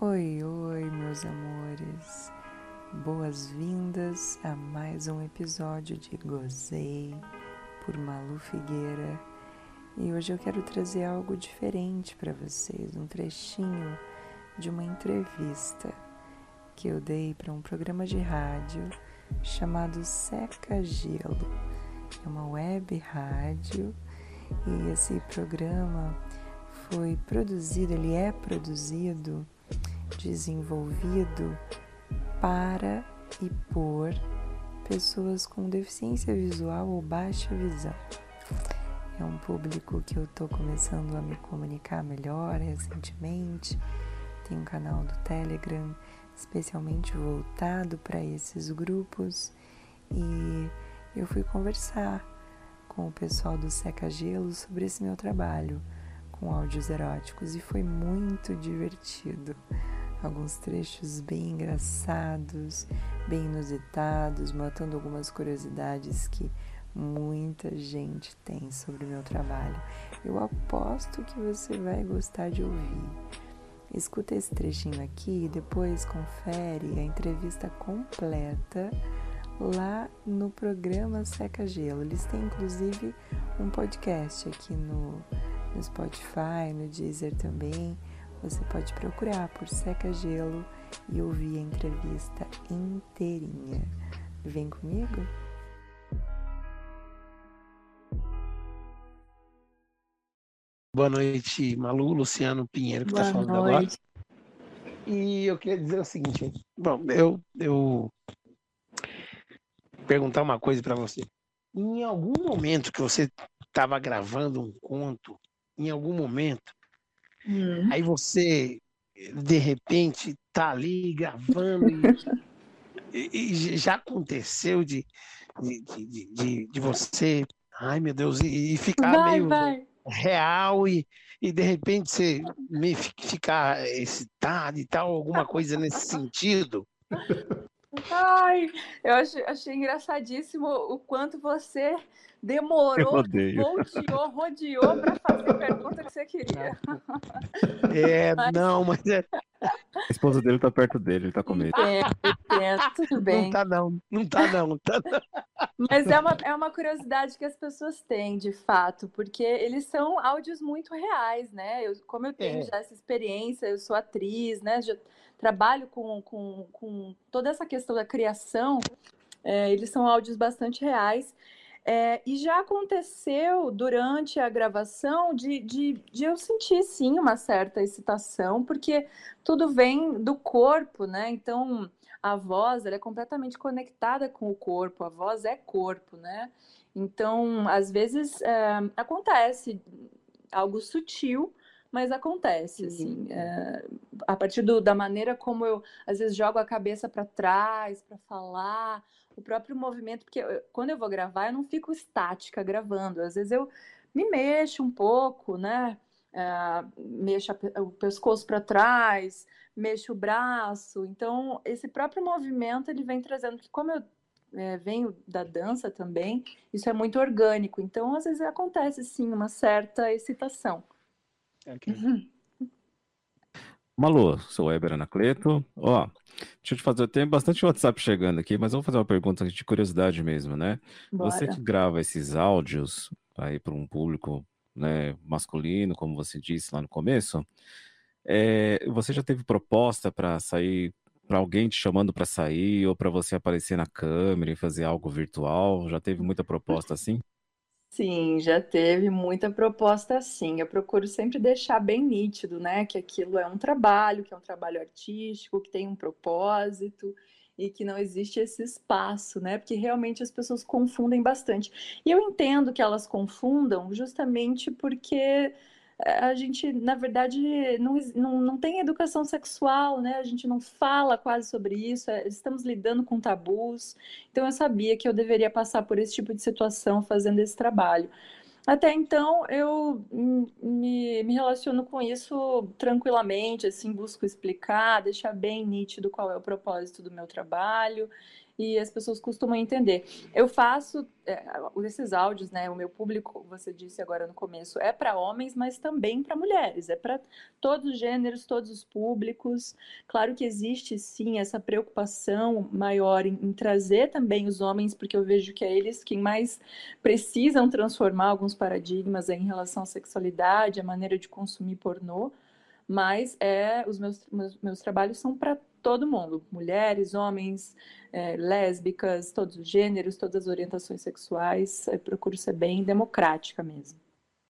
Oi, oi, meus amores. Boas-vindas a mais um episódio de Gozei por Malu Figueira. E hoje eu quero trazer algo diferente para vocês, um trechinho de uma entrevista que eu dei para um programa de rádio chamado Seca Gelo. É uma web rádio e esse programa foi produzido, ele é produzido, desenvolvido para e por pessoas com deficiência visual ou baixa visão. É um público que eu estou começando a me comunicar melhor recentemente. Tem um canal do Telegram especialmente voltado para esses grupos e eu fui conversar com o pessoal do Seca Gelo sobre esse meu trabalho com áudios eróticos e foi muito divertido. Alguns trechos bem engraçados, bem inusitados, matando algumas curiosidades que muita gente tem sobre o meu trabalho. Eu aposto que você vai gostar de ouvir. Escuta esse trechinho aqui e depois confere a entrevista completa lá no programa Seca Gelo. Eles têm inclusive um podcast aqui no, no Spotify, no Deezer também. Você pode procurar por Seca Gelo e ouvir a entrevista inteirinha. Vem comigo? Boa noite, Malu, Luciano Pinheiro, que está falando noite. agora. E eu queria dizer o seguinte: bom, eu, eu perguntar uma coisa para você. Em algum momento que você estava gravando um conto, em algum momento, hum. aí você de repente tá ali gravando e, e já aconteceu de, de, de, de, de você, ai meu Deus, e, e ficar vai, meio vai real e, e de repente você me ficar excitado e tal, alguma coisa nesse sentido? Ai, eu achei, achei engraçadíssimo o quanto você demorou, rodeou, rodeou para fazer a pergunta que você queria. É, não, mas é. A esposa dele tá perto dele, ele tá com medo. É, é, tudo bem. Não tá não, não tá não, não tá não. Mas é uma, é uma curiosidade que as pessoas têm, de fato, porque eles são áudios muito reais, né? Eu, como eu tenho é. já essa experiência, eu sou atriz, né? Já trabalho com, com, com toda essa questão da criação, é, eles são áudios bastante reais. É, e já aconteceu durante a gravação de, de, de, eu sentir sim uma certa excitação, porque tudo vem do corpo, né? Então a voz ela é completamente conectada com o corpo, a voz é corpo, né? Então, às vezes é, acontece algo sutil, mas acontece, assim, é, a partir do, da maneira como eu, às vezes, jogo a cabeça para trás para falar, o próprio movimento, porque eu, quando eu vou gravar, eu não fico estática gravando, às vezes eu me mexo um pouco, né? É, mexo o pescoço para trás, mexo o braço. Então, esse próprio movimento ele vem trazendo que, como eu é, venho da dança também, isso é muito orgânico. Então, às vezes acontece sim uma certa excitação. Okay. Malu, sou Weber Anacleto. Ó, deixa eu te fazer, tem bastante WhatsApp chegando aqui, mas vou fazer uma pergunta de curiosidade mesmo, né? Bora. Você que grava esses áudios aí para um público né, masculino, como você disse lá no começo, é, você já teve proposta para sair, para alguém te chamando para sair, ou para você aparecer na câmera e fazer algo virtual? Já teve muita proposta assim? Sim, já teve muita proposta assim. Eu procuro sempre deixar bem nítido, né, que aquilo é um trabalho, que é um trabalho artístico, que tem um propósito e que não existe esse espaço, né? Porque realmente as pessoas confundem bastante. E eu entendo que elas confundam justamente porque a gente, na verdade, não, não, não tem educação sexual, né? A gente não fala quase sobre isso, é, estamos lidando com tabus. Então, eu sabia que eu deveria passar por esse tipo de situação fazendo esse trabalho. Até então, eu me, me relaciono com isso tranquilamente, assim, busco explicar, deixar bem nítido qual é o propósito do meu trabalho e as pessoas costumam entender. Eu faço é, esses áudios, né? O meu público, você disse agora no começo, é para homens, mas também para mulheres, é para todos os gêneros, todos os públicos. Claro que existe sim essa preocupação maior em, em trazer também os homens, porque eu vejo que é eles quem mais precisam transformar alguns paradigmas em relação à sexualidade, a maneira de consumir pornô mas é os meus, meus, meus trabalhos são para todo mundo, mulheres, homens, é, lésbicas, todos os gêneros, todas as orientações sexuais. Eu procuro ser bem democrática mesmo.